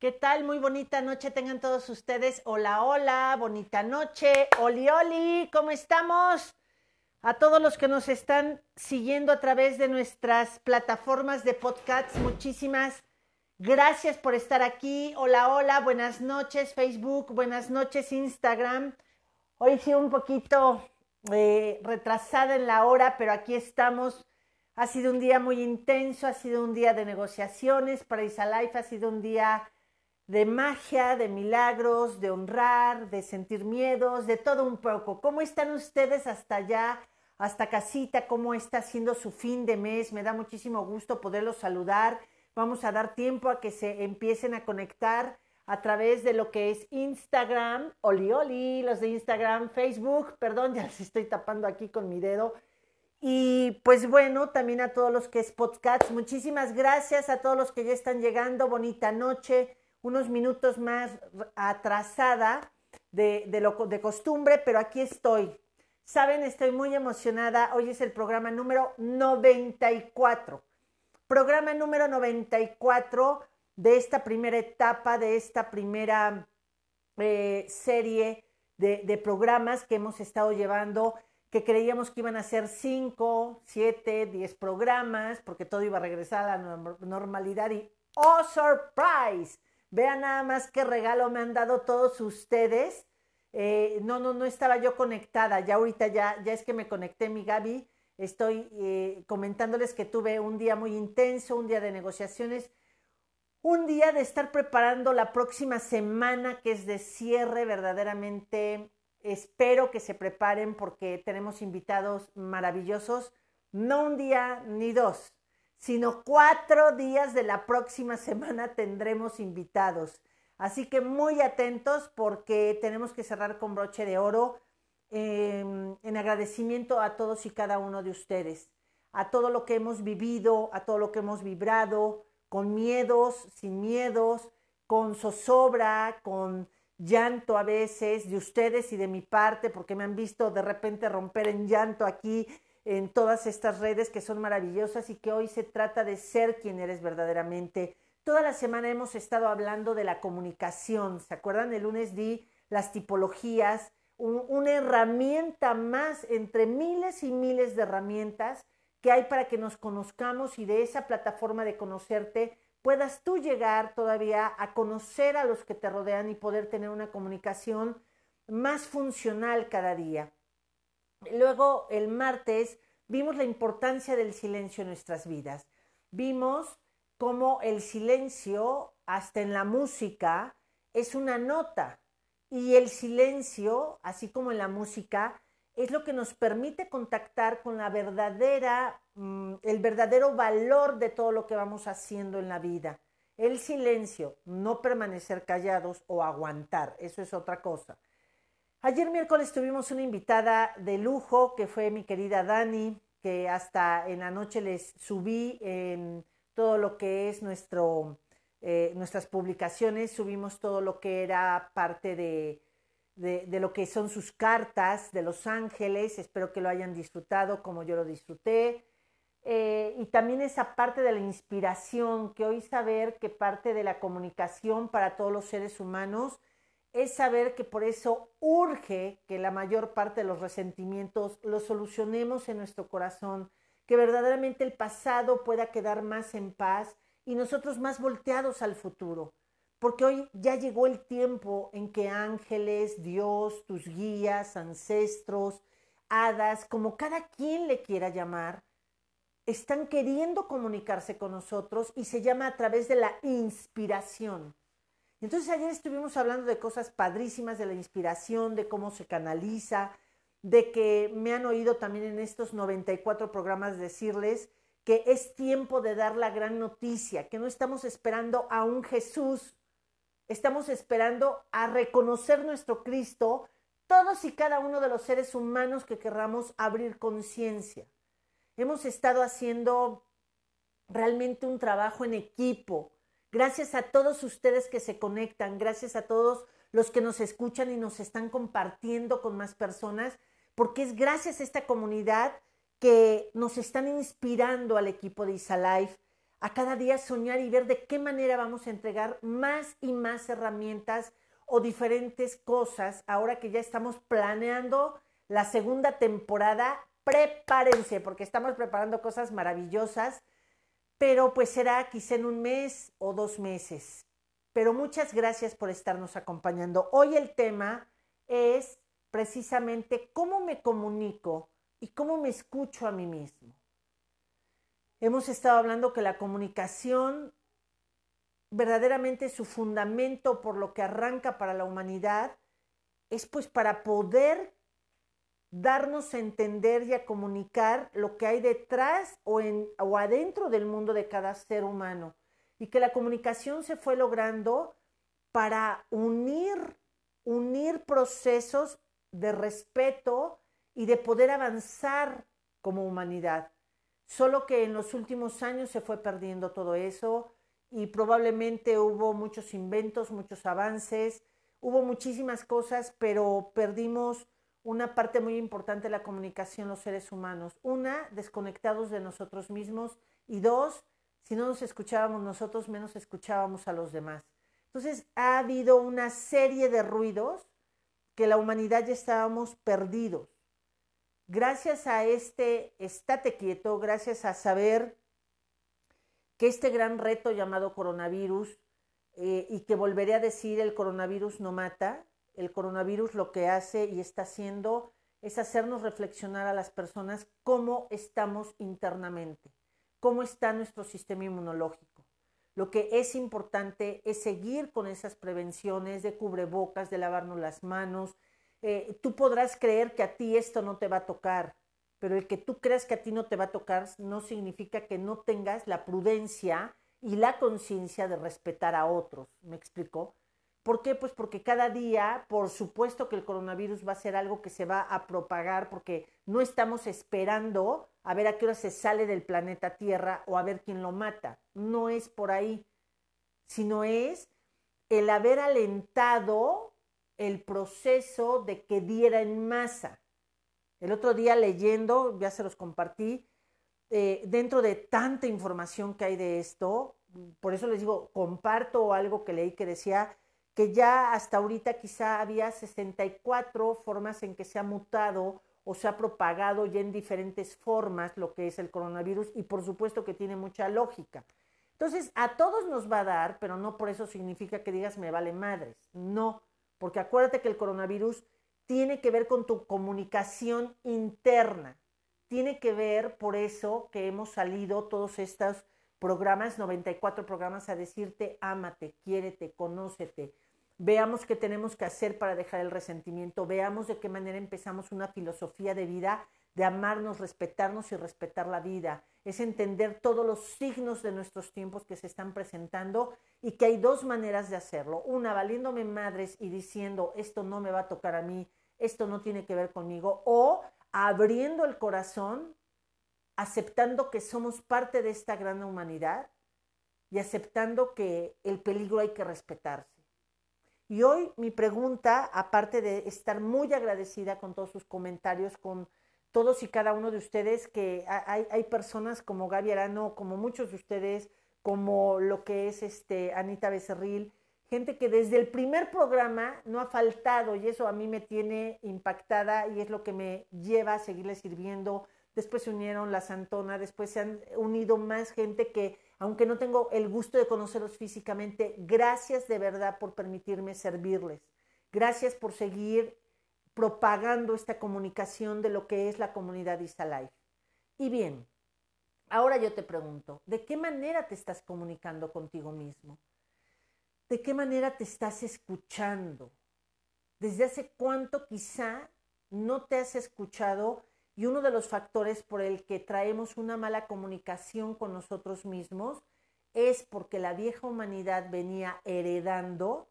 ¿Qué tal? Muy bonita noche tengan todos ustedes. Hola, hola, bonita noche. Oli, oli, ¿cómo estamos? A todos los que nos están siguiendo a través de nuestras plataformas de podcasts, muchísimas gracias por estar aquí. Hola, hola, buenas noches Facebook, buenas noches Instagram. Hoy sí un poquito eh, retrasada en la hora, pero aquí estamos. Ha sido un día muy intenso, ha sido un día de negociaciones para Isalife, ha sido un día de magia, de milagros, de honrar, de sentir miedos, de todo un poco. ¿Cómo están ustedes hasta allá, hasta casita? ¿Cómo está siendo su fin de mes? Me da muchísimo gusto poderlos saludar. Vamos a dar tiempo a que se empiecen a conectar a través de lo que es Instagram, oli oli, los de Instagram, Facebook, perdón, ya les estoy tapando aquí con mi dedo. Y pues bueno, también a todos los que es podcast, muchísimas gracias a todos los que ya están llegando, bonita noche unos minutos más atrasada de, lo, de costumbre, pero aquí estoy. Saben, estoy muy emocionada. Hoy es el programa número 94. Programa número 94 de esta primera etapa, de esta primera eh, serie de, de, programas que hemos estado llevando, que creíamos que iban a ser 5, 7, 10 programas, porque todo iba a regresar a la normalidad y ¡oh, surprise! Vean nada más qué regalo me han dado todos ustedes. Eh, no, no, no estaba yo conectada. Ya ahorita ya, ya es que me conecté, mi Gaby. Estoy eh, comentándoles que tuve un día muy intenso, un día de negociaciones, un día de estar preparando la próxima semana que es de cierre verdaderamente. Espero que se preparen porque tenemos invitados maravillosos. No un día ni dos, sino cuatro días de la próxima semana tendremos invitados. Así que muy atentos porque tenemos que cerrar con broche de oro em, en agradecimiento a todos y cada uno de ustedes, a todo lo que hemos vivido, a todo lo que hemos vibrado, con miedos, sin miedos, con zozobra, con llanto a veces de ustedes y de mi parte, porque me han visto de repente romper en llanto aquí en todas estas redes que son maravillosas y que hoy se trata de ser quien eres verdaderamente. Toda la semana hemos estado hablando de la comunicación. ¿Se acuerdan? El lunes di las tipologías, una herramienta más entre miles y miles de herramientas que hay para que nos conozcamos y de esa plataforma de conocerte puedas tú llegar todavía a conocer a los que te rodean y poder tener una comunicación más funcional cada día. Luego, el martes, vimos la importancia del silencio en nuestras vidas. Vimos cómo el silencio, hasta en la música, es una nota. Y el silencio, así como en la música, es lo que nos permite contactar con la verdadera, mm, el verdadero valor de todo lo que vamos haciendo en la vida. El silencio, no permanecer callados o aguantar, eso es otra cosa. Ayer miércoles tuvimos una invitada de lujo que fue mi querida Dani, que hasta en la noche les subí en todo lo que es nuestro, eh, nuestras publicaciones, subimos todo lo que era parte de, de, lo que son sus cartas de Los Ángeles, espero que lo hayan disfrutado como yo lo disfruté. Eh, y también esa parte de la inspiración, que hoy saber que parte de la comunicación para todos los seres humanos es saber que por eso urge que la mayor parte de los resentimientos los solucionemos en nuestro corazón, que verdaderamente el pasado pueda quedar más en paz y nosotros más volteados al futuro. Porque hoy ya llegó el tiempo en que ángeles, Dios, tus guías, ancestros, hadas, como cada quien le quiera llamar, están queriendo comunicarse con nosotros y se llama a través de la inspiración. Entonces ayer estuvimos hablando de cosas padrísimas, de la inspiración, de cómo se canaliza, de que me han oído también en estos 94 programas decirles que es tiempo de dar la gran noticia, que no estamos esperando a un Jesús, estamos esperando a reconocer nuestro Cristo, todos y cada uno de los seres humanos que querramos abrir conciencia. Hemos estado haciendo realmente un trabajo en equipo, Gracias a todos ustedes que se conectan, gracias a todos los que nos escuchan y nos están compartiendo con más personas, porque es gracias a esta comunidad que nos están inspirando al equipo de Isalife a cada día soñar y ver de qué manera vamos a entregar más y más herramientas o diferentes cosas ahora que ya estamos planeando la segunda temporada. Prepárense porque estamos preparando cosas maravillosas, pero pues será quizá en un mes o dos meses. Pero muchas gracias por estarnos acompañando. Hoy el tema es precisamente cómo me comunico y cómo me escucho a mí mismo. Hemos estado hablando que la comunicación verdaderamente su fundamento por lo que arranca para la humanidad es pues para poder darnos a entender y a comunicar lo que hay detrás o, en, o adentro del mundo de cada ser humano. Y que la comunicación se fue logrando para unir, unir procesos de respeto y de poder avanzar como humanidad. Solo que en los últimos años se fue perdiendo todo eso y probablemente hubo muchos inventos, muchos avances, hubo muchísimas cosas, pero perdimos una parte muy importante de la comunicación los seres humanos. Una, desconectados de nosotros mismos y dos, si no nos escuchábamos nosotros, menos escuchábamos a los demás. Entonces ha habido una serie de ruidos que la humanidad ya estábamos perdidos. Gracias a este estate quieto, gracias a saber que este gran reto llamado coronavirus, eh, y que volveré a decir, el coronavirus no mata, el coronavirus lo que hace y está haciendo es hacernos reflexionar a las personas cómo estamos internamente, cómo está nuestro sistema inmunológico. Lo que es importante es seguir con esas prevenciones de cubrebocas, de lavarnos las manos. Eh, tú podrás creer que a ti esto no te va a tocar, pero el que tú creas que a ti no te va a tocar no significa que no tengas la prudencia y la conciencia de respetar a otros. ¿Me explico? ¿Por qué? Pues porque cada día, por supuesto que el coronavirus va a ser algo que se va a propagar porque no estamos esperando a ver a qué hora se sale del planeta Tierra o a ver quién lo mata. No es por ahí, sino es el haber alentado el proceso de que diera en masa. El otro día leyendo, ya se los compartí, eh, dentro de tanta información que hay de esto, por eso les digo, comparto algo que leí que decía que ya hasta ahorita quizá había 64 formas en que se ha mutado o se ha propagado ya en diferentes formas lo que es el coronavirus y por supuesto que tiene mucha lógica. Entonces, a todos nos va a dar, pero no por eso significa que digas me vale madres. No, porque acuérdate que el coronavirus tiene que ver con tu comunicación interna. Tiene que ver por eso que hemos salido todos estos programas, 94 programas, a decirte, ámate, quiérete, conócete. Veamos qué tenemos que hacer para dejar el resentimiento. Veamos de qué manera empezamos una filosofía de vida de amarnos, respetarnos y respetar la vida. Es entender todos los signos de nuestros tiempos que se están presentando y que hay dos maneras de hacerlo. Una, valiéndome madres y diciendo, esto no me va a tocar a mí, esto no tiene que ver conmigo, o abriendo el corazón, aceptando que somos parte de esta gran humanidad y aceptando que el peligro hay que respetarse. Y hoy mi pregunta, aparte de estar muy agradecida con todos sus comentarios, con todos y cada uno de ustedes, que hay, hay personas como Gaby Arano, como muchos de ustedes, como lo que es este Anita Becerril, gente que desde el primer programa no ha faltado y eso a mí me tiene impactada y es lo que me lleva a seguirle sirviendo. Después se unieron las Antona, después se han unido más gente que, aunque no tengo el gusto de conocerlos físicamente, gracias de verdad por permitirme servirles. Gracias por seguir propagando esta comunicación de lo que es la comunidad Isalife. Y bien, ahora yo te pregunto, ¿de qué manera te estás comunicando contigo mismo? ¿De qué manera te estás escuchando? ¿Desde hace cuánto quizá no te has escuchado? Y uno de los factores por el que traemos una mala comunicación con nosotros mismos es porque la vieja humanidad venía heredando,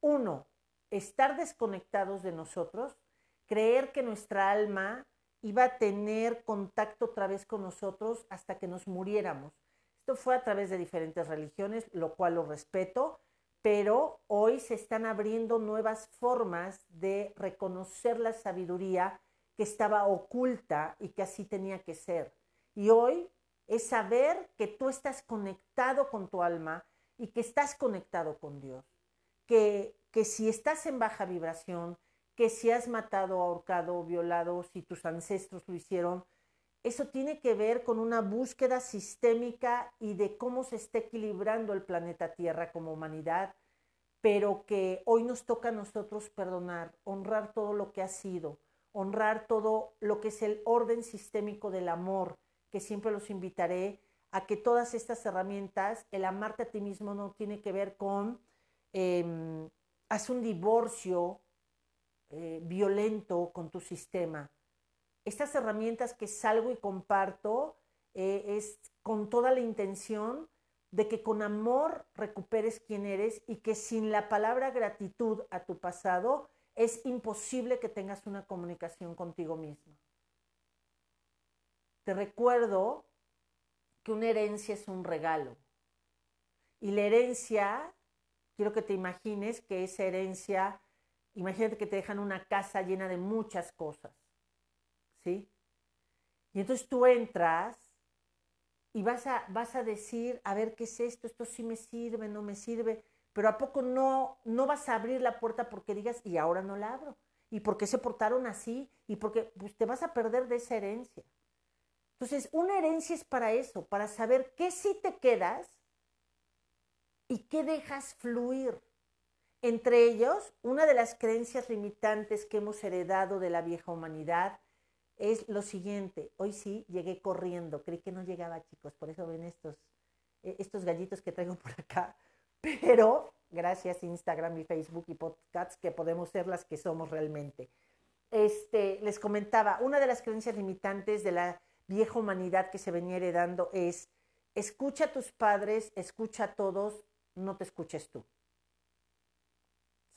uno, estar desconectados de nosotros, creer que nuestra alma iba a tener contacto otra vez con nosotros hasta que nos muriéramos. Esto fue a través de diferentes religiones, lo cual lo respeto, pero hoy se están abriendo nuevas formas de reconocer la sabiduría que estaba oculta y que así tenía que ser. Y hoy es saber que tú estás conectado con tu alma y que estás conectado con Dios. Que, que si estás en baja vibración, que si has matado, ahorcado, violado, si tus ancestros lo hicieron, eso tiene que ver con una búsqueda sistémica y de cómo se está equilibrando el planeta Tierra como humanidad, pero que hoy nos toca a nosotros perdonar, honrar todo lo que ha sido, honrar todo lo que es el orden sistémico del amor, que siempre los invitaré a que todas estas herramientas, el amarte a ti mismo no tiene que ver con eh, haz un divorcio eh, violento con tu sistema. Estas herramientas que salgo y comparto eh, es con toda la intención de que con amor recuperes quién eres y que sin la palabra gratitud a tu pasado es imposible que tengas una comunicación contigo mismo. Te recuerdo que una herencia es un regalo. Y la herencia, quiero que te imagines que esa herencia, imagínate que te dejan una casa llena de muchas cosas. ¿Sí? Y entonces tú entras y vas a, vas a decir, a ver, ¿qué es esto? Esto sí me sirve, no me sirve pero ¿a poco no, no vas a abrir la puerta porque digas, y ahora no la abro? ¿Y por qué se portaron así? ¿Y porque pues, te vas a perder de esa herencia? Entonces, una herencia es para eso, para saber qué sí te quedas y qué dejas fluir. Entre ellos, una de las creencias limitantes que hemos heredado de la vieja humanidad es lo siguiente. Hoy sí llegué corriendo, creí que no llegaba, chicos, por eso ven estos, eh, estos gallitos que traigo por acá pero gracias Instagram y Facebook y podcasts que podemos ser las que somos realmente. Este, les comentaba, una de las creencias limitantes de la vieja humanidad que se venía heredando es, escucha a tus padres, escucha a todos, no te escuches tú.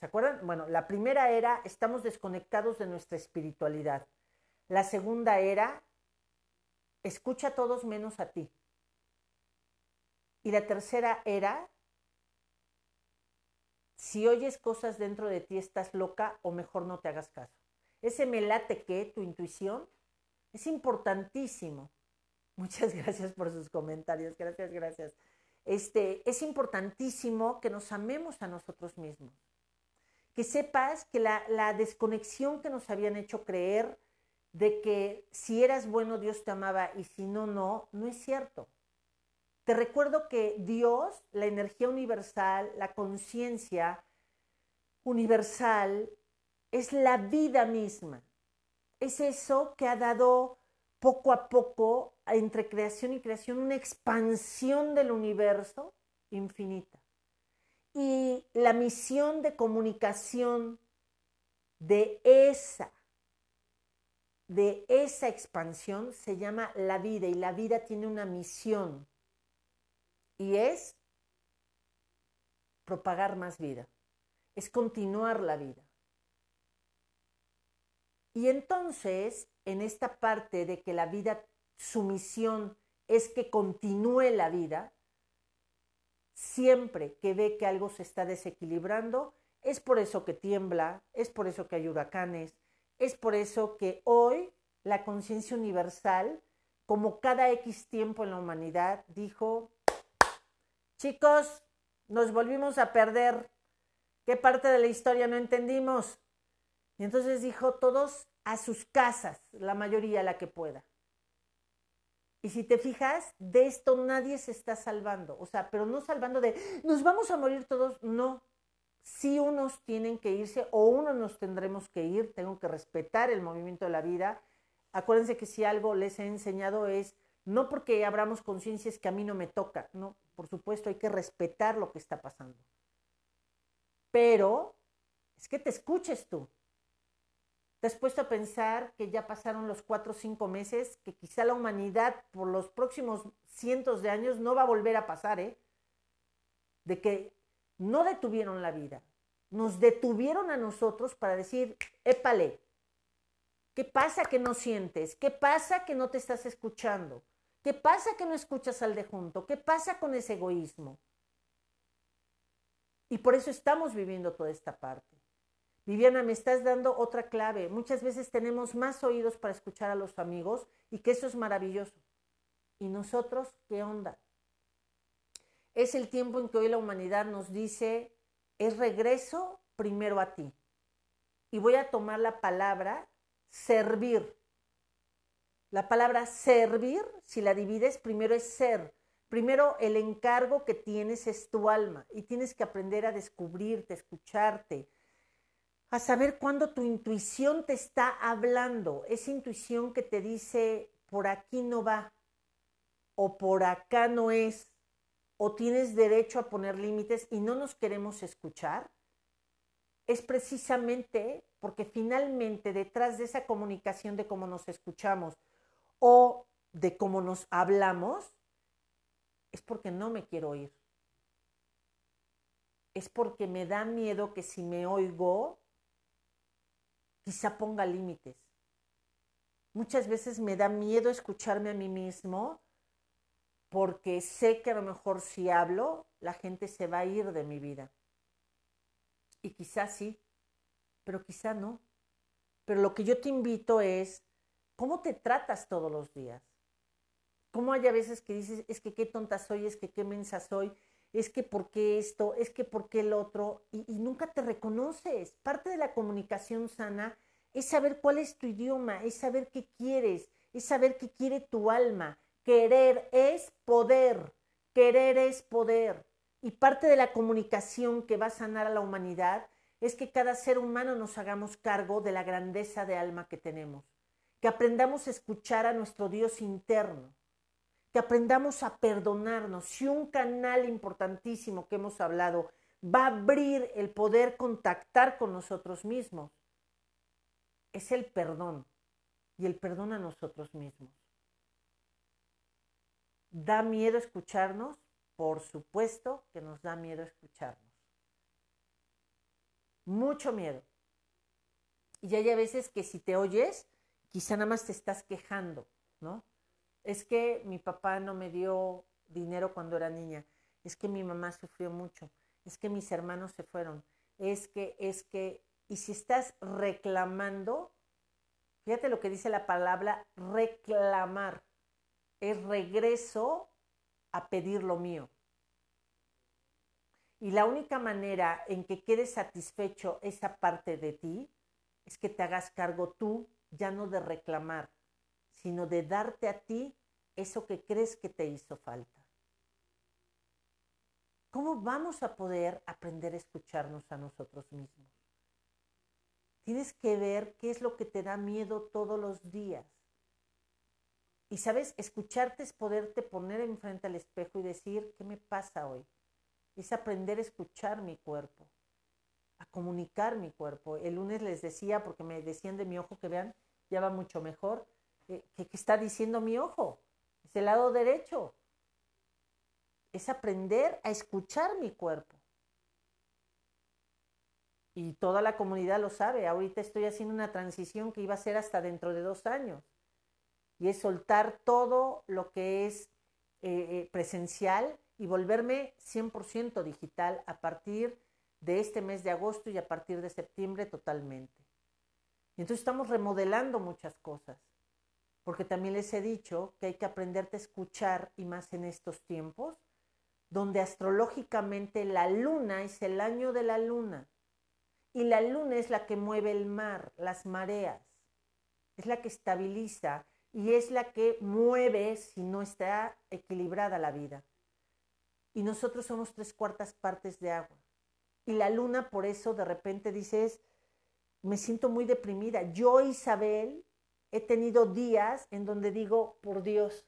¿Se acuerdan? Bueno, la primera era, estamos desconectados de nuestra espiritualidad. La segunda era, escucha a todos menos a ti. Y la tercera era, si oyes cosas dentro de ti, estás loca o mejor no te hagas caso. Ese me late que tu intuición es importantísimo. Muchas gracias por sus comentarios. Gracias, gracias. Este, es importantísimo que nos amemos a nosotros mismos. Que sepas que la, la desconexión que nos habían hecho creer de que si eras bueno Dios te amaba y si no, no, no es cierto. Te recuerdo que Dios, la energía universal, la conciencia universal, es la vida misma. Es eso que ha dado poco a poco, entre creación y creación, una expansión del universo infinita. Y la misión de comunicación de esa, de esa expansión se llama la vida y la vida tiene una misión y es propagar más vida, es continuar la vida. Y entonces, en esta parte de que la vida, su misión es que continúe la vida, siempre que ve que algo se está desequilibrando, es por eso que tiembla, es por eso que hay huracanes, es por eso que hoy la conciencia universal, como cada X tiempo en la humanidad, dijo, Chicos, nos volvimos a perder. ¿Qué parte de la historia no entendimos? Y entonces dijo todos a sus casas, la mayoría la que pueda. Y si te fijas, de esto nadie se está salvando. O sea, pero no salvando de, nos vamos a morir todos. No. Si unos tienen que irse o unos nos tendremos que ir. Tengo que respetar el movimiento de la vida. Acuérdense que si algo les he enseñado es, no porque abramos conciencias que a mí no me toca, no, por supuesto, hay que respetar lo que está pasando. Pero es que te escuches tú. ¿Te has puesto a pensar que ya pasaron los cuatro o cinco meses, que quizá la humanidad por los próximos cientos de años no va a volver a pasar, ¿eh? De que no detuvieron la vida, nos detuvieron a nosotros para decir, épale, ¿qué pasa que no sientes? ¿Qué pasa que no te estás escuchando? ¿Qué pasa que no escuchas al de junto? ¿Qué pasa con ese egoísmo? Y por eso estamos viviendo toda esta parte. Viviana, me estás dando otra clave. Muchas veces tenemos más oídos para escuchar a los amigos y que eso es maravilloso. ¿Y nosotros qué onda? Es el tiempo en que hoy la humanidad nos dice, es regreso primero a ti. Y voy a tomar la palabra servir. La palabra servir, si la divides, primero es ser. Primero, el encargo que tienes es tu alma y tienes que aprender a descubrirte, escucharte, a saber cuándo tu intuición te está hablando, esa intuición que te dice, por aquí no va, o por acá no es, o tienes derecho a poner límites y no nos queremos escuchar, es precisamente porque finalmente detrás de esa comunicación de cómo nos escuchamos o de cómo nos hablamos, es porque no me quiero oír. Es porque me da miedo que si me oigo, quizá ponga límites. Muchas veces me da miedo escucharme a mí mismo porque sé que a lo mejor si hablo, la gente se va a ir de mi vida. Y quizá sí, pero quizá no. Pero lo que yo te invito es, ¿cómo te tratas todos los días? ¿Cómo hay a veces que dices, es que qué tonta soy, es que qué mensa soy, es que por qué esto, es que por qué el otro, y, nunca te reconoces? Parte de la comunicación sana es saber cuál es tu idioma, es saber qué quieres, es saber qué quiere tu alma. Querer es poder, querer es poder. Y parte de la comunicación que va a sanar a la humanidad es que cada ser humano nos hagamos cargo de la grandeza de alma que tenemos, que aprendamos a escuchar a nuestro Dios interno, que aprendamos a perdonarnos. Si un canal importantísimo que hemos hablado va a abrir el poder contactar con nosotros mismos, es el perdón y el perdón a nosotros mismos. ¿Da miedo escucharnos? Por supuesto que nos da miedo escucharnos. Mucho miedo. Y hay a veces que si te oyes, quizá nada más te estás quejando, ¿no? Es que mi papá no me dio dinero cuando era niña. Es que mi mamá sufrió mucho. Es que mis hermanos se fueron. Es que, es que, y si estás reclamando, fíjate lo que dice la palabra reclamar. Es regreso a pedir lo mío. Y la única manera en que quede satisfecho esa parte de ti es que te hagas cargo tú, ya no de reclamar, sino de darte a ti eso que crees que te hizo falta. ¿Cómo vamos a poder aprender a escucharnos a nosotros mismos? Tienes que ver qué es lo que te da miedo todos los días. Y sabes, escucharte es poderte poner enfrente al espejo y decir, ¿qué me pasa hoy? Es aprender a escuchar mi cuerpo, a comunicar mi cuerpo. El lunes les decía, porque me decían de mi ojo que vean, ya va mucho mejor, eh, ¿qué está diciendo mi ojo? Es el lado derecho. Es aprender a escuchar mi cuerpo. Y toda la comunidad lo sabe. Ahorita estoy haciendo una transición que iba a ser hasta dentro de dos años y es soltar todo lo que es eh, eh, presencial y volverme 100% digital a partir de este mes de agosto y a partir de septiembre totalmente. Y entonces estamos remodelando muchas cosas, porque también les he dicho que hay que aprenderte a escuchar y más en estos tiempos, donde astrológicamente la luna es el año de la luna y la luna es la que mueve el mar, las mareas, es la que estabiliza y es la que mueve si no está equilibrada la vida. Y nosotros somos tres cuartas partes de agua. Y la luna por eso de repente dices, me siento muy deprimida. Yo, Isabel, he tenido días en donde digo, por Dios,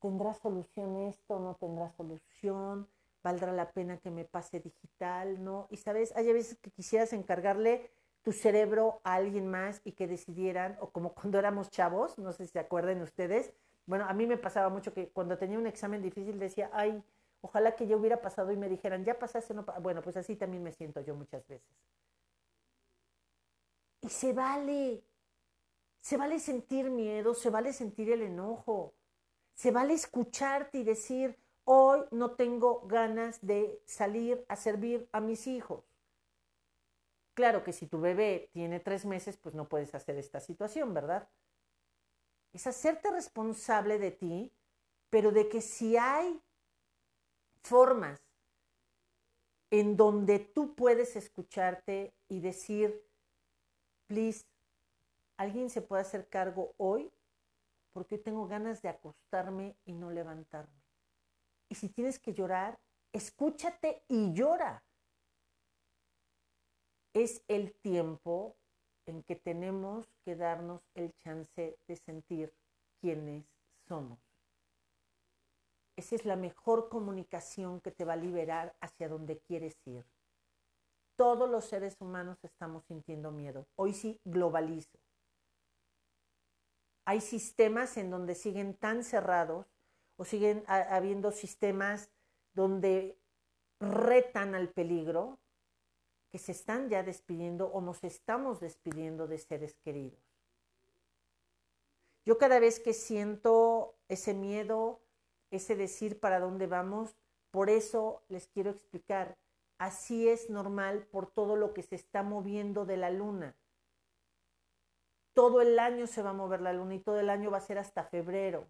¿tendrá solución esto? ¿No tendrá solución? ¿Valdrá la pena que me pase digital? ¿No? Y sabes, hay veces que quisieras encargarle tu cerebro a alguien más y que decidieran, o como cuando éramos chavos, no sé si se acuerdan ustedes, bueno, a mí me pasaba mucho que cuando tenía un examen difícil decía, ay, ojalá que yo hubiera pasado y me dijeran, ya pasaste, no bueno, pues así también me siento yo muchas veces. Y se vale, se vale sentir miedo, se vale sentir el enojo, se vale escucharte y decir, hoy no tengo ganas de salir a servir a mis hijos. Claro que si tu bebé tiene tres meses, pues no puedes hacer esta situación, ¿verdad? es hacerte responsable de ti, pero de que si hay formas en donde tú puedes escucharte y decir, please, ¿alguien se puede hacer cargo hoy? Porque tengo ganas de acostarme y no levantarme. Y si tienes que llorar, escúchate y llora. Es el tiempo en que tenemos que darnos el chance de sentir quiénes somos. Esa es la mejor comunicación que te va a liberar hacia donde quieres ir. Todos los seres humanos estamos sintiendo miedo. Hoy sí globalizo. Hay sistemas en donde siguen tan cerrados o siguen habiendo sistemas donde retan al peligro que se están ya despidiendo o nos estamos despidiendo de seres queridos. Yo cada vez que siento ese miedo, ese decir para dónde vamos, por eso les quiero explicar, así es normal por todo lo que se está moviendo de la luna. Todo el año se va a mover la luna y todo el año va a ser hasta febrero.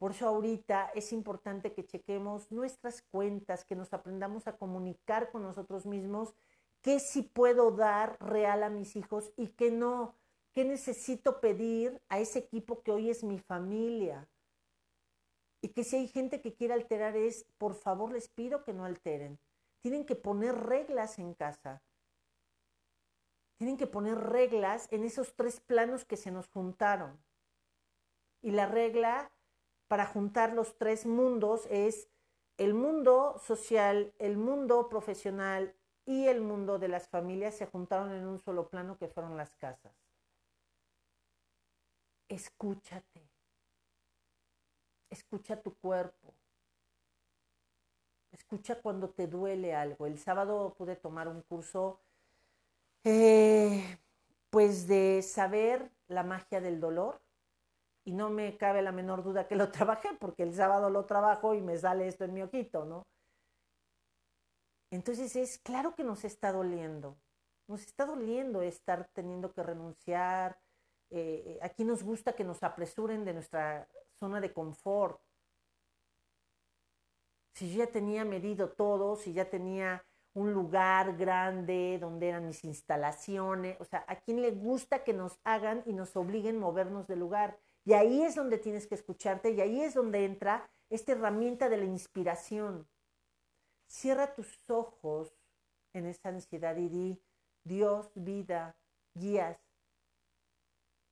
Por eso ahorita es importante que chequemos nuestras cuentas, que nos aprendamos a comunicar con nosotros mismos, qué sí puedo dar real a mis hijos y qué no, qué necesito pedir a ese equipo que hoy es mi familia. Y que si hay gente que quiere alterar es, por favor les pido que no alteren. Tienen que poner reglas en casa. Tienen que poner reglas en esos tres planos que se nos juntaron. Y la regla para juntar los tres mundos es el mundo social, el mundo profesional y el mundo de las familias se juntaron en un solo plano que fueron las casas. Escúchate. Escucha tu cuerpo. Escucha cuando te duele algo. El sábado pude tomar un curso eh, pues de saber la magia del dolor y no me cabe la menor duda que lo trabajé, porque el sábado lo trabajo y me sale esto en mi ojito, ¿no? Entonces es claro que nos está doliendo, nos está doliendo estar teniendo que renunciar. Eh, aquí nos gusta que nos apresuren de nuestra zona de confort. Si yo ya tenía medido todo, si ya tenía un lugar grande donde eran mis instalaciones, o sea, ¿a quién le gusta que nos hagan y nos obliguen a movernos de lugar? Y ahí es donde tienes que escucharte y ahí es donde entra esta herramienta de la inspiración. Cierra tus ojos en esa ansiedad y di, Dios, vida, guías,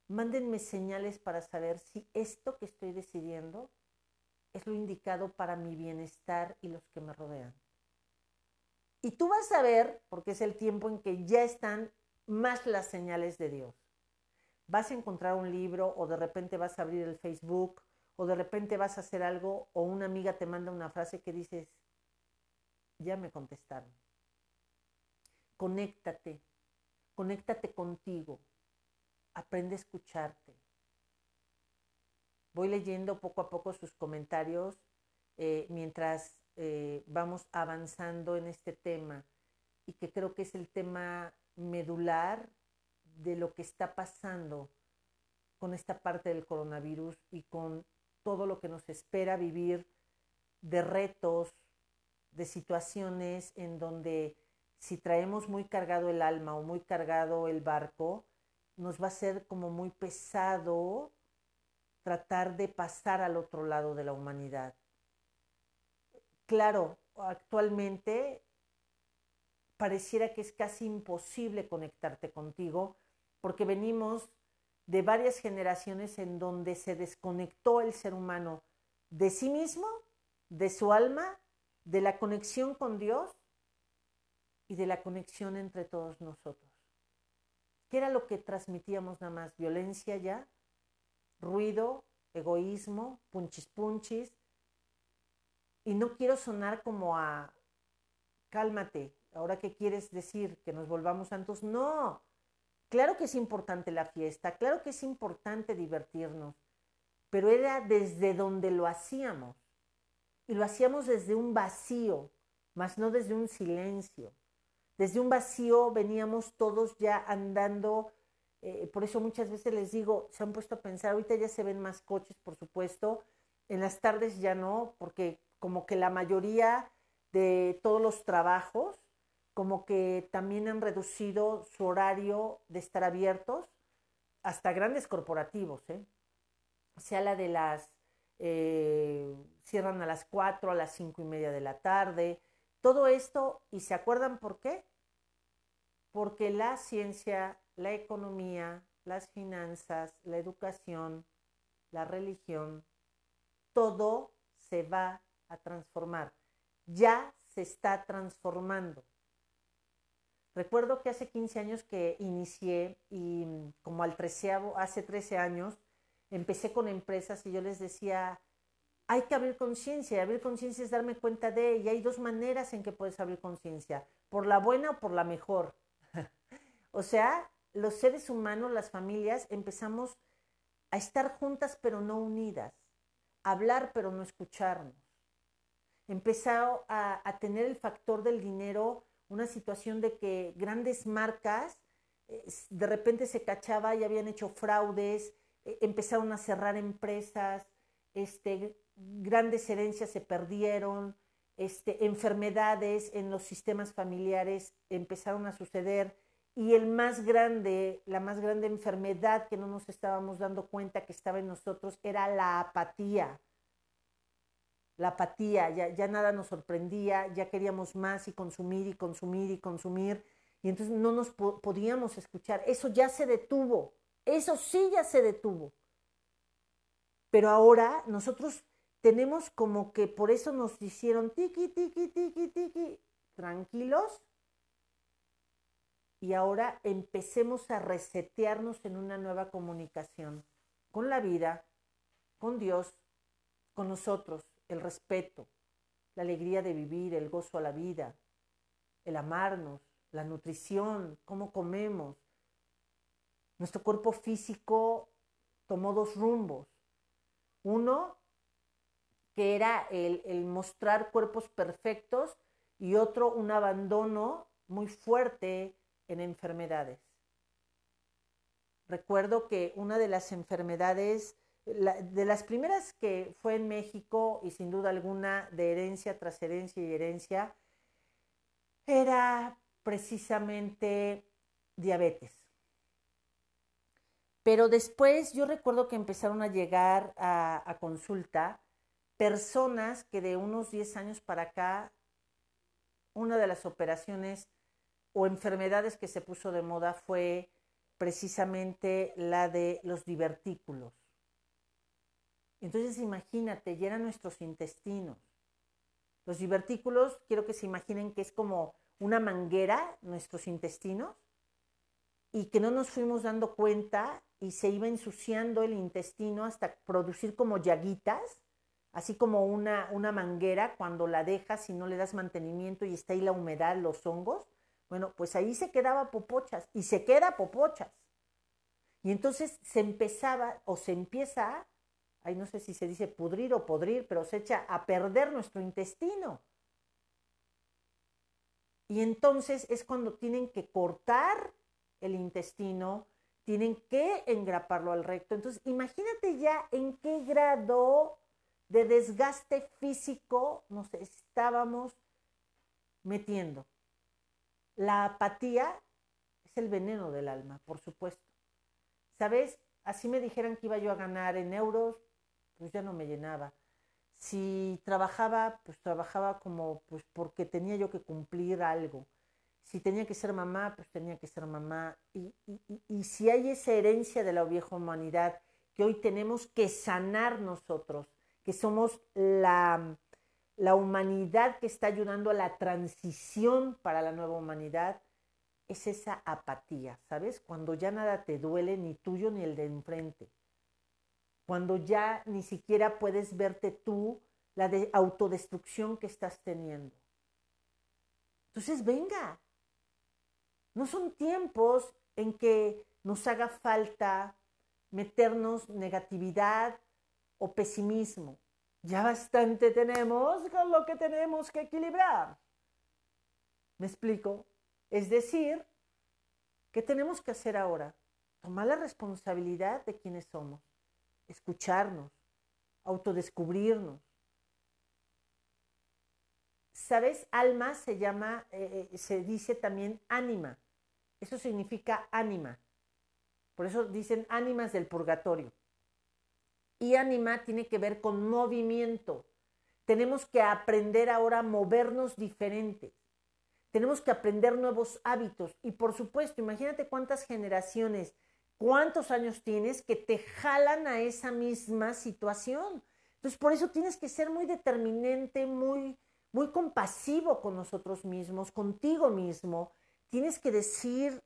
mándenme señales para saber si esto que estoy decidiendo es lo indicado para mi bienestar y los que me rodean. Y tú vas a ver, porque es el tiempo en que ya están más las señales de Dios vas a encontrar un libro o de repente vas a abrir el Facebook o de repente vas a hacer algo o una amiga te manda una frase que dices, ya me contestaron. Conéctate, conéctate contigo, aprende a escucharte. Voy leyendo poco a poco sus comentarios eh, mientras eh, vamos avanzando en este tema y que creo que es el tema medular de lo que está pasando con esta parte del coronavirus y con todo lo que nos espera vivir de retos, de situaciones en donde si traemos muy cargado el alma o muy cargado el barco, nos va a ser como muy pesado tratar de pasar al otro lado de la humanidad. Claro, actualmente pareciera que es casi imposible conectarte contigo porque venimos de varias generaciones en donde se desconectó el ser humano de sí mismo, de su alma, de la conexión con Dios y de la conexión entre todos nosotros. ¿Qué era lo que transmitíamos nada más? Violencia ya, ruido, egoísmo, punchis punchis. Y no quiero sonar como a, cálmate, ahora qué quieres decir, que nos volvamos santos. No, Claro que es importante la fiesta, claro que es importante divertirnos, pero era desde donde lo hacíamos. Y lo hacíamos desde un vacío, más no desde un silencio. Desde un vacío veníamos todos ya andando Eh, por eso muchas veces les digo, se han puesto a pensar, ahorita ya se ven más coches, por supuesto, en las tardes ya no, porque como que la mayoría de todos los trabajos, como que también han reducido su horario de estar abiertos, hasta grandes corporativos, ¿eh? sea la de las, eh, cierran a las 4, a las cinco y media de la tarde, todo esto, ¿y se acuerdan por qué? Porque la ciencia, la economía, las finanzas, la educación, la religión, todo se va a transformar. Ya se está transformando. Recuerdo que hace 15 años que inicié y como al 13, hace 13 años, empecé con empresas y yo les decía, hay que abrir conciencia. Abrir conciencia es darme cuenta de, y hay dos maneras en que puedes abrir conciencia, por la buena o por la mejor. o sea, los seres humanos, las familias, empezamos a estar juntas pero no unidas, a hablar pero no escucharnos. Empezado a, a tener el factor del dinero, una situación de que grandes marcas eh, de repente se cachaba y habían hecho fraudes, eh, empezaron a cerrar empresas, este, grandes herencias se perdieron, este, enfermedades en los sistemas familiares empezaron a suceder y el más grande, la más grande enfermedad que no nos estábamos dando cuenta que estaba en nosotros era la apatía. La apatía, ya, ya nada nos sorprendía, ya queríamos más y consumir y consumir y consumir y entonces no nos podíamos escuchar. Eso ya se detuvo, eso sí ya se detuvo. Pero ahora nosotros tenemos como que por eso nos hicieron tiki, tiki, tiki, tiki, tranquilos. Y ahora empecemos a resetearnos en una nueva comunicación con la vida, con Dios, con nosotros, el respeto, la alegría de vivir, el gozo a la vida, el amarnos, la nutrición, cómo comemos. Nuestro cuerpo físico tomó dos rumbos. Uno, que era el, mostrar cuerpos perfectos y otro un abandono muy fuerte en enfermedades. Recuerdo que una de las enfermedades, de las primeras que fue en México y sin duda alguna de herencia tras herencia y herencia, era precisamente diabetes. Pero después yo recuerdo que empezaron a llegar a, a consulta personas que de unos 10 años para acá, una de las operaciones o enfermedades que se puso de moda fue precisamente la de los divertículos. Entonces imagínate, llenan nuestros intestinos. Los divertículos, quiero que se imaginen que es como una manguera, nuestros intestinos, y que no nos fuimos dando cuenta y se iba ensuciando el intestino hasta producir como llaguitas así como una, una manguera cuando la dejas y no le das mantenimiento y está ahí la humedad, los hongos, bueno, pues ahí se quedaba popochas y se queda popochas. Y entonces se empezaba o se empieza, ahí no sé si se dice pudrir o podrir, pero se echa a perder nuestro intestino. Y entonces es cuando tienen que cortar el intestino, tienen que engraparlo al recto. Entonces, imagínate ya en qué grado de desgaste físico nos estábamos metiendo. La apatía es el veneno del alma, por supuesto. ¿Sabes? Así me dijeran que iba yo a ganar en euros, pues ya no me llenaba. Si trabajaba, pues trabajaba como pues porque tenía yo que cumplir algo. Si tenía que ser mamá, pues tenía que ser mamá. Y, y si hay esa herencia de la vieja humanidad que hoy tenemos que sanar nosotros, que somos la, la humanidad que está ayudando a la transición para la nueva humanidad, es esa apatía, ¿sabes? Cuando ya nada te duele, ni tuyo ni el de enfrente. Cuando ya ni siquiera puedes verte tú la de autodestrucción que estás teniendo. Entonces, venga. No son tiempos en que nos haga falta meternos negatividad, o pesimismo. Ya bastante tenemos con lo que tenemos que equilibrar. ¿Me explico? Es decir, ¿qué tenemos que hacer ahora? tomar la responsabilidad de quienes somos, escucharnos, autodescubrirnos. ¿Sabes? Alma se llama, eh, eh, se dice también ánima. Eso significa ánima. Por eso dicen ánimas del purgatorio. Y ánima tiene que ver con movimiento. Tenemos que aprender ahora a movernos diferentes. Tenemos que aprender nuevos hábitos. Y por supuesto, imagínate cuántas generaciones, cuántos años tienes que te jalan a esa misma situación. Entonces, por eso tienes que ser muy determinante, muy, muy compasivo con nosotros mismos, contigo mismo. Tienes que decir,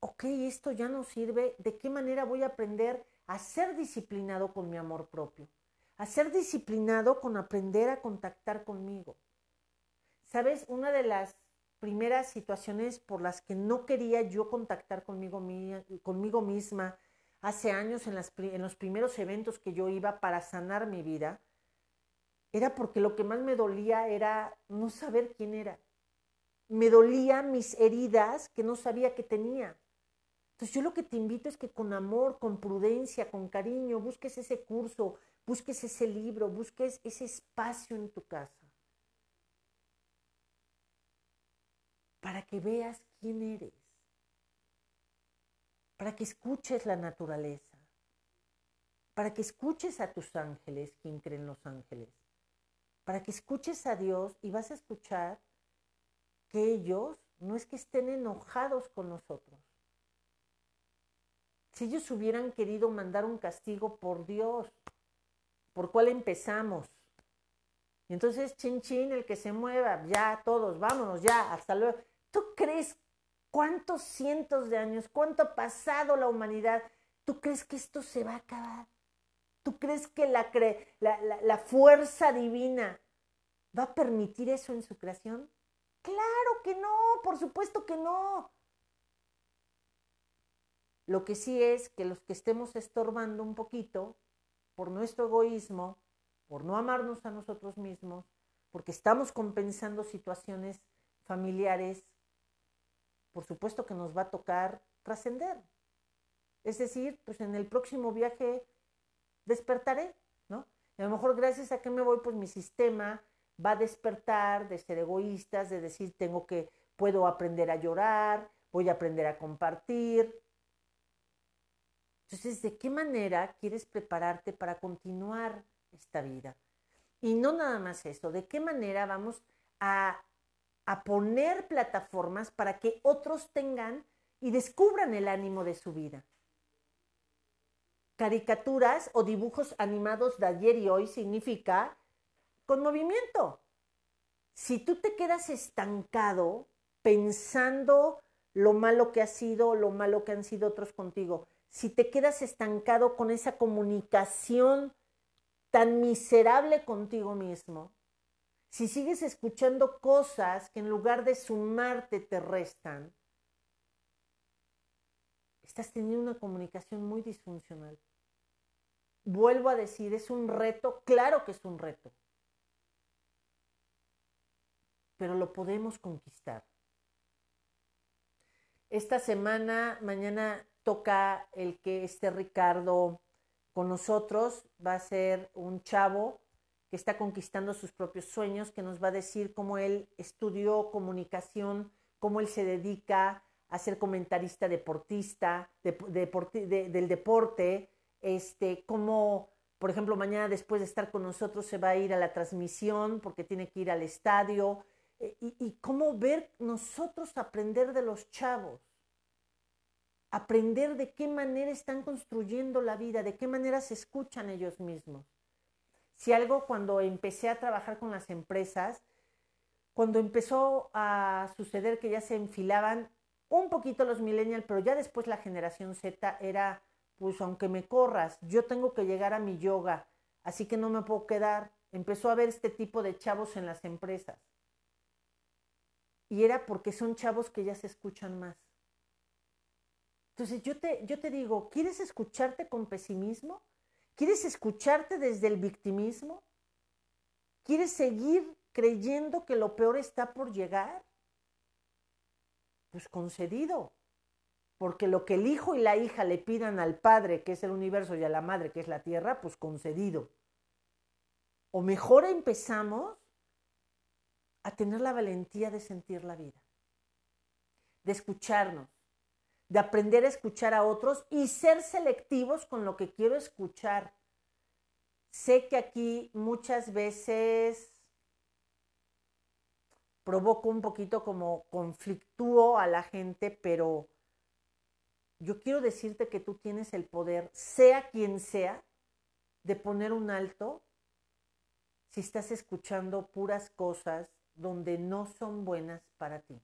ok, esto ya no sirve, ¿de qué manera voy a aprender a ser disciplinado con mi amor propio? A ser disciplinado con aprender a contactar conmigo. ¿Sabes? Una de las primeras situaciones por las que no quería yo contactar conmigo, misma hace años en, los primeros eventos que yo iba para sanar mi vida, era porque lo que más me dolía era no saber quién era. Me dolía mis heridas que no sabía que tenía. Entonces yo lo que te invito es que con amor, con prudencia, con cariño, busques ese curso, busques ese libro, busques ese espacio en tu casa. Para que veas quién eres. Para que escuches la naturaleza. Para que escuches a tus ángeles, quien creen los ángeles. Para que escuches a Dios y vas a escuchar que ellos no es que estén enojados con nosotros si ellos hubieran querido mandar un castigo por Dios, ¿por cuál empezamos? Y entonces, chin chin, el que se mueva, ya todos, vámonos, ya, hasta luego. ¿Tú crees cuántos cientos de años, cuánto ha pasado la humanidad? ¿Tú crees que esto se va a acabar? ¿Tú crees que la, la, la fuerza divina va a permitir eso en su creación? Claro que no, por supuesto que no. Lo que sí es que los que estemos estorbando un poquito por nuestro egoísmo, por no amarnos a nosotros mismos, porque estamos compensando situaciones familiares, por supuesto que nos va a tocar trascender. Es decir, pues en el próximo viaje despertaré, ¿no? A lo mejor gracias a que me voy, pues mi sistema va a despertar de ser egoístas, de decir, tengo que, puedo aprender a llorar, voy a aprender a compartir, entonces, ¿de qué manera quieres prepararte para continuar esta vida? Y no nada más eso, ¿de qué manera vamos a, a poner plataformas para que otros tengan y descubran el ánimo de su vida? Caricaturas o dibujos animados de ayer y hoy significa con movimiento. Si tú te quedas estancado pensando lo malo que ha sido, lo malo que han sido otros contigo, si te quedas estancado con esa comunicación tan miserable contigo mismo, si sigues escuchando cosas que en lugar de sumarte te restan, estás teniendo una comunicación muy disfuncional. Vuelvo a decir, es un reto, claro que es un reto, pero lo podemos conquistar. Esta semana, mañana toca el que esté Ricardo con nosotros. Va a ser un chavo que está conquistando sus propios sueños, que nos va a decir cómo él estudió comunicación, cómo él se dedica a ser comentarista deportista, del deporte, este, cómo, por ejemplo, mañana después de estar con nosotros se va a ir a la transmisión porque tiene que ir al estadio, eh, y, y cómo ver nosotros aprender de los chavos aprender de qué manera están construyendo la vida, de qué manera se escuchan ellos mismos. Si algo cuando empecé a trabajar con las empresas, cuando empezó a suceder que ya se enfilaban un poquito los millennials, pero ya después la generación Z era, pues aunque me corras, yo tengo que llegar a mi yoga, así que no me puedo quedar. Empezó a haber este tipo de chavos en las empresas. Y era porque son chavos que ya se escuchan más. Entonces yo te, yo te digo, ¿quieres escucharte con pesimismo? ¿Quieres escucharte desde el victimismo? ¿Quieres seguir creyendo que lo peor está por llegar? Pues concedido. porque lo que el hijo y la hija le pidan al padre, que es el universo, y a la madre, que es la tierra, pues concedido. O mejor empezamos a tener la valentía de sentir la vida, de escucharnos, de aprender a escuchar a otros y ser selectivos con lo que quiero escuchar. Sé que aquí muchas veces provoco un poquito como conflictúo a la gente, pero yo quiero decirte que tú tienes el poder, sea quien sea, de poner un alto si estás escuchando puras cosas donde no son buenas para ti.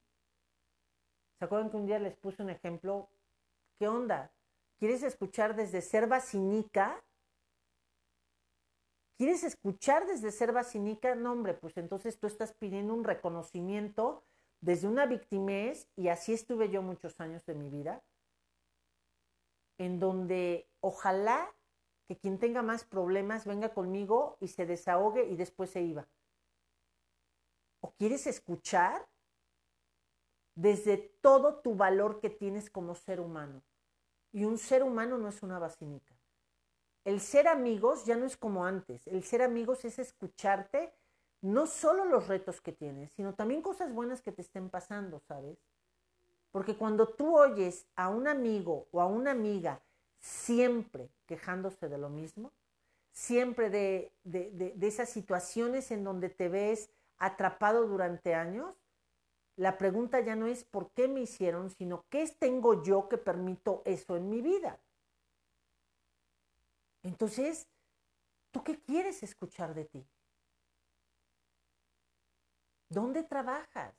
¿Se acuerdan que un día les puse un ejemplo? ¿Qué onda? ¿Quieres escuchar desde ser vacinica? ¿Quieres escuchar desde ser vacinica? No, hombre, pues entonces tú estás pidiendo un reconocimiento desde una victimez, y así estuve yo muchos años de mi vida, en donde ojalá que quien tenga más problemas venga conmigo y se desahogue y después se iba. ¿O quieres escuchar desde todo tu valor que tienes como ser humano? Y un ser humano no es una vacinica. El ser amigos ya no es como antes. El ser amigos es escucharte no solo los retos que tienes, sino también cosas buenas que te estén pasando, ¿sabes? Porque cuando tú oyes a un amigo o a una amiga siempre quejándose de lo mismo, siempre de, de, esas situaciones en donde te ves atrapado durante años, la pregunta ya no es por qué me hicieron, sino qué tengo yo que permito eso en mi vida. Entonces, ¿tú qué quieres escuchar de ti? ¿Dónde trabajas?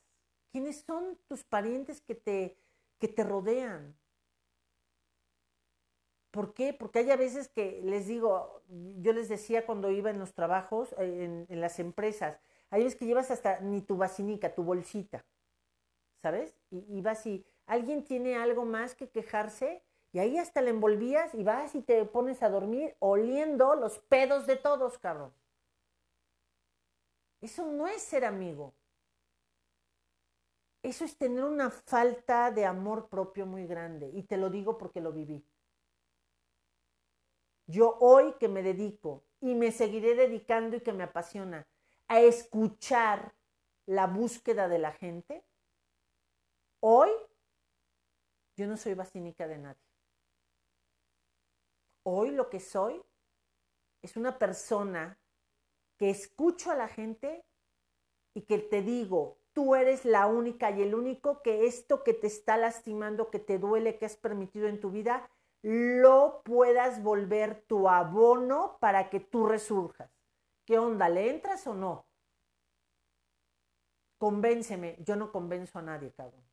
¿Quiénes son tus parientes que te, que te rodean? ¿Por qué? Porque hay a veces que les digo, yo les decía cuando iba en los trabajos, eh, en, las empresas, hay veces que llevas hasta ni tu vacinica, tu bolsita, ¿sabes? Y, vas y alguien tiene algo más que quejarse y ahí hasta le envolvías y vas y te pones a dormir oliendo los pedos de todos, cabrón. Eso no es ser amigo. Eso es tener una falta de amor propio muy grande. Y te lo digo porque lo viví. Yo hoy que me dedico y me seguiré dedicando y que me apasiona a escuchar la búsqueda de la gente, hoy yo no soy basínica de nadie. Hoy lo que soy es una persona que escucho a la gente y que te digo, tú eres la única y el único que esto que te está lastimando, que te duele, que has permitido en tu vida, lo puedas volver tu abono para que tú resurjas. ¿Qué onda? ¿Le entras o no? Convénceme. Yo no convenzo a nadie, cabrón.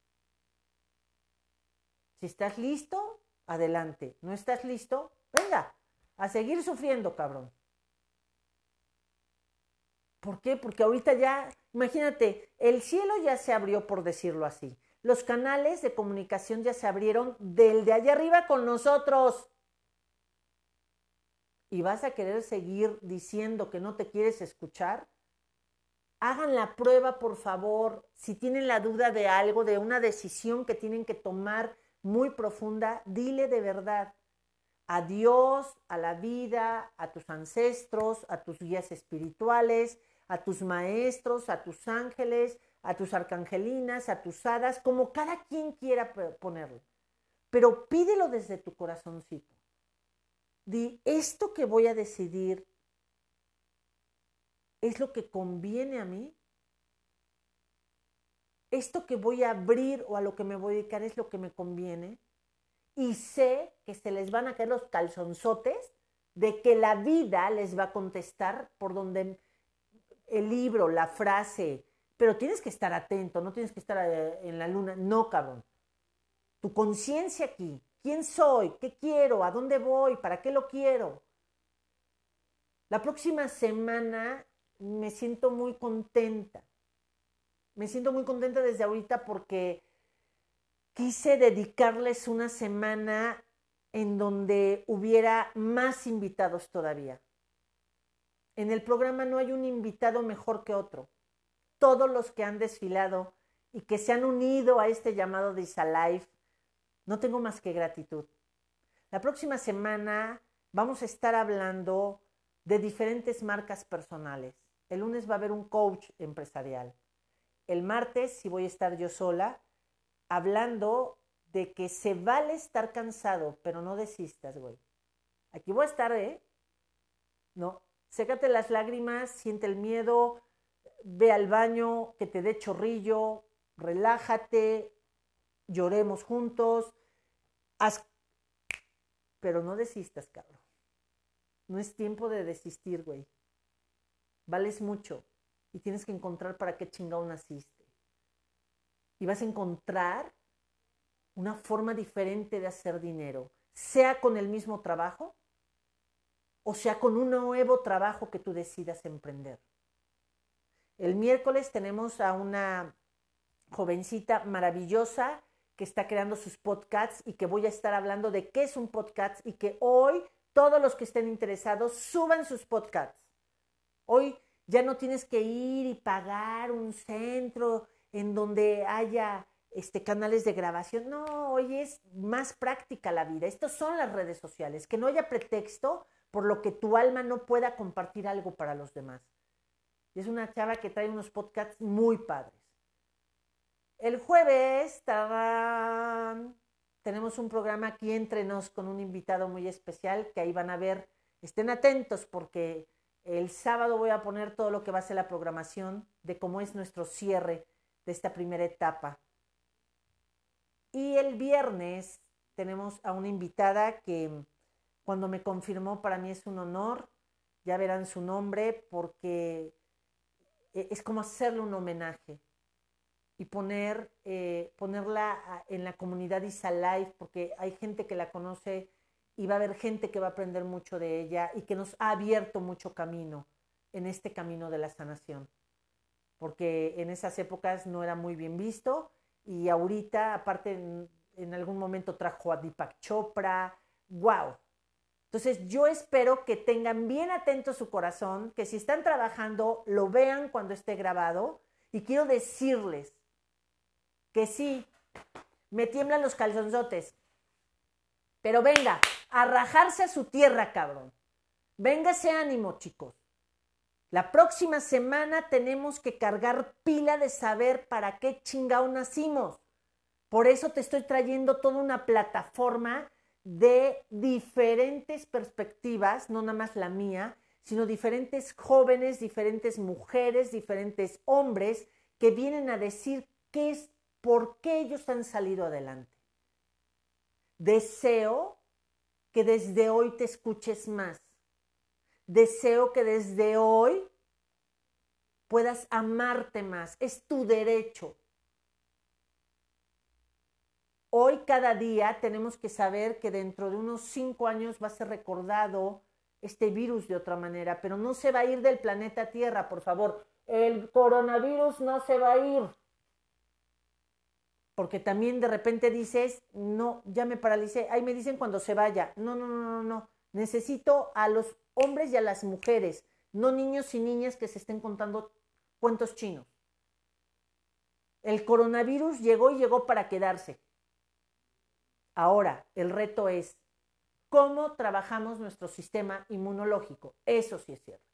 Si estás listo, adelante. ¿No estás listo? Venga, a seguir sufriendo, cabrón. ¿Por qué? Porque ahorita ya, imagínate, el cielo ya se abrió, por decirlo así los canales de comunicación ya se abrieron del de allá arriba con nosotros. ¿Y vas a querer seguir diciendo que no te quieres escuchar? Hagan la prueba, por favor. Si tienen la duda de algo, de una decisión que tienen que tomar muy profunda, dile de verdad a Dios, a la vida, a tus ancestros, a tus guías espirituales, a tus maestros, a tus ángeles, a tus arcangelinas, a tus hadas, como cada quien quiera ponerlo. Pero pídelo desde tu corazoncito. Di, esto que voy a decidir es lo que conviene a mí. Esto que voy a abrir o a lo que me voy a dedicar es lo que me conviene. Y sé que se les van a caer los calzonzotes de que la vida les va a contestar por donde el libro, la frase, pero tienes que estar atento, no tienes que estar eh, en la luna. No, cabrón. Tu conciencia aquí. ¿Quién soy? ¿Qué quiero? ¿A dónde voy? ¿Para qué lo quiero? La próxima semana me siento muy contenta. Me siento muy contenta desde ahorita porque quise dedicarles una semana en donde hubiera más invitados todavía. En el programa no hay un invitado mejor que otro todos los que han desfilado y que se han unido a este llamado de Isalife No tengo más que gratitud. La próxima semana vamos a estar hablando de diferentes marcas personales. El lunes va a haber un coach empresarial. El martes, si voy a estar yo sola, hablando de que se vale estar cansado, pero no desistas, güey. Aquí voy a estar, ¿eh? No, sécate las lágrimas, siente el miedo, ve al baño, que te dé chorrillo, relájate, lloremos juntos, haz... pero no desistas, cabrón. No es tiempo de desistir, güey. Vales mucho y tienes que encontrar para qué chingado naciste. Y vas a encontrar una forma diferente de hacer dinero, sea con el mismo trabajo o sea con un nuevo trabajo que tú decidas emprender. El miércoles tenemos a una jovencita maravillosa que está creando sus podcasts y que voy a estar hablando de qué es un podcast y que hoy todos los que estén interesados suban sus podcasts. Hoy ya no tienes que ir y pagar un centro en donde haya este, canales de grabación. No, hoy es más práctica la vida. Estas son las redes sociales. Que no haya pretexto por lo que tu alma no pueda compartir algo para los demás. es una chava que trae unos podcasts muy padres. El jueves tenemos un programa aquí entre nos con un invitado muy especial que ahí van a ver. Estén atentos porque el sábado voy a poner todo lo que va a ser la programación de cómo es nuestro cierre de esta primera etapa. Y el viernes tenemos a una invitada que cuando me confirmó para mí es un honor. Ya verán su nombre porque e, es como hacerle un homenaje y poner, eh, ponerla en la comunidad Isa Life porque hay gente que la conoce y va a haber gente que va a aprender mucho de ella y que nos ha abierto mucho camino en este camino de la sanación. Porque en esas épocas no era muy bien visto y ahorita, aparte, en, algún momento trajo a Deepak Chopra. ¡Wow! Entonces, yo espero que tengan bien atento su corazón, que si están trabajando, lo vean cuando esté grabado. Y quiero decirles que sí, me tiemblan los calzonzotes. Pero venga, a rajarse a su tierra, cabrón. Véngase ánimo, chicos. La próxima semana tenemos que cargar pila de saber para qué chingao nacimos. Por eso te estoy trayendo toda una plataforma de diferentes perspectivas, no nada más la mía, sino diferentes jóvenes, diferentes mujeres, diferentes hombres que vienen a decir qué es, por qué ellos han salido adelante. Deseo que desde hoy te escuches más Deseo que desde hoy puedas amarte más. Es tu derecho. Hoy cada día tenemos que saber que dentro de unos cinco años va a ser recordado este virus de otra manera, pero no se va a ir del planeta Tierra, por favor. El coronavirus no se va a ir. Porque también de repente dices, no, ya me paralicé. Ahí me dicen cuando se vaya. No, no, no, no, no. Necesito a los hombres y a las mujeres, no niños y niñas que se estén contando cuentos chinos. El coronavirus llegó y llegó para quedarse. Ahora, el reto es cómo trabajamos nuestro sistema inmunológico. Eso sí es cierto.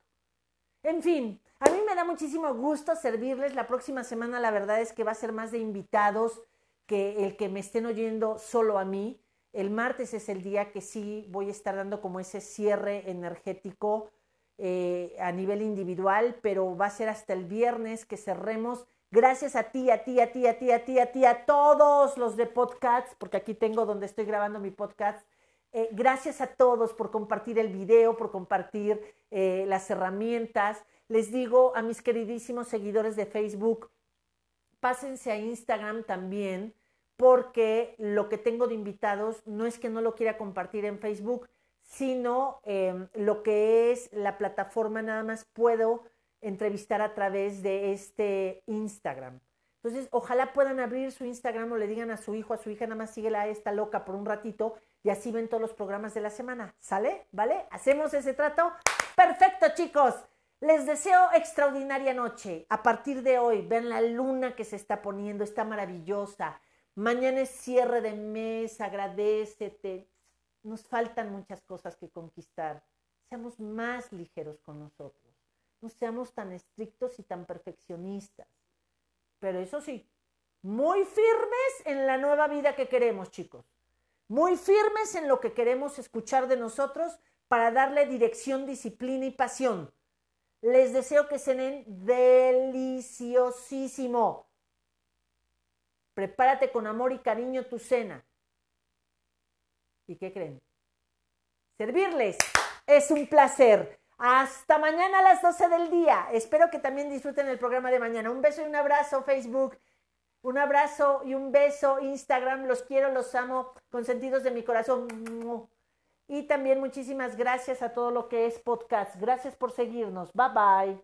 En fin, me da muchísimo gusto servirles. La próxima semana la verdad es que va a ser más de invitados que el que me estén oyendo solo a mí. El martes es el día que sí voy a estar dando como ese cierre energético eh, a nivel individual, pero va a ser hasta el viernes que cerremos. Gracias a ti, a ti, a ti, a ti, a ti, a ti, a todos los de podcasts, porque aquí tengo donde estoy grabando mi podcast. Eh, gracias a todos por compartir el video, por compartir eh, las herramientas. Les digo a mis queridísimos seguidores de Facebook, pásense a Instagram también porque lo que tengo de invitados no es que no lo quiera compartir en Facebook, sino em, lo que es la plataforma nada más puedo entrevistar a través de este Instagram. Entonces, ojalá puedan abrir su Instagram o le digan a su hijo, a su hija, nada más síguela a esta loca por un ratito y así ven todos los programas de la semana. ¿Sale? ¿Vale? ¿Hacemos ese trato? Perfecto, chicos. Les deseo extraordinaria noche. A partir de hoy, ven la luna que se está poniendo, está maravillosa Mañana es cierre de mes, agradecete. Nos faltan muchas cosas que conquistar. Seamos más ligeros con nosotros. No seamos tan estrictos y tan perfeccionistas. Pero eso sí, muy firmes en la nueva vida que queremos, chicos. Muy firmes en lo que queremos escuchar de nosotros para darle dirección, disciplina y pasión. Les deseo que cenen deliciosísimo. Prepárate con amor y cariño tu cena. ¿Y qué creen? Servirles es un placer. Hasta mañana a las 12 del día. Espero que también disfruten el programa de mañana. Un beso y un abrazo, Facebook. Un abrazo y un beso, Instagram. Los quiero, los amo, con sentidos de mi corazón. Y también muchísimas gracias a todo lo que es podcast. Gracias por seguirnos. Bye bye.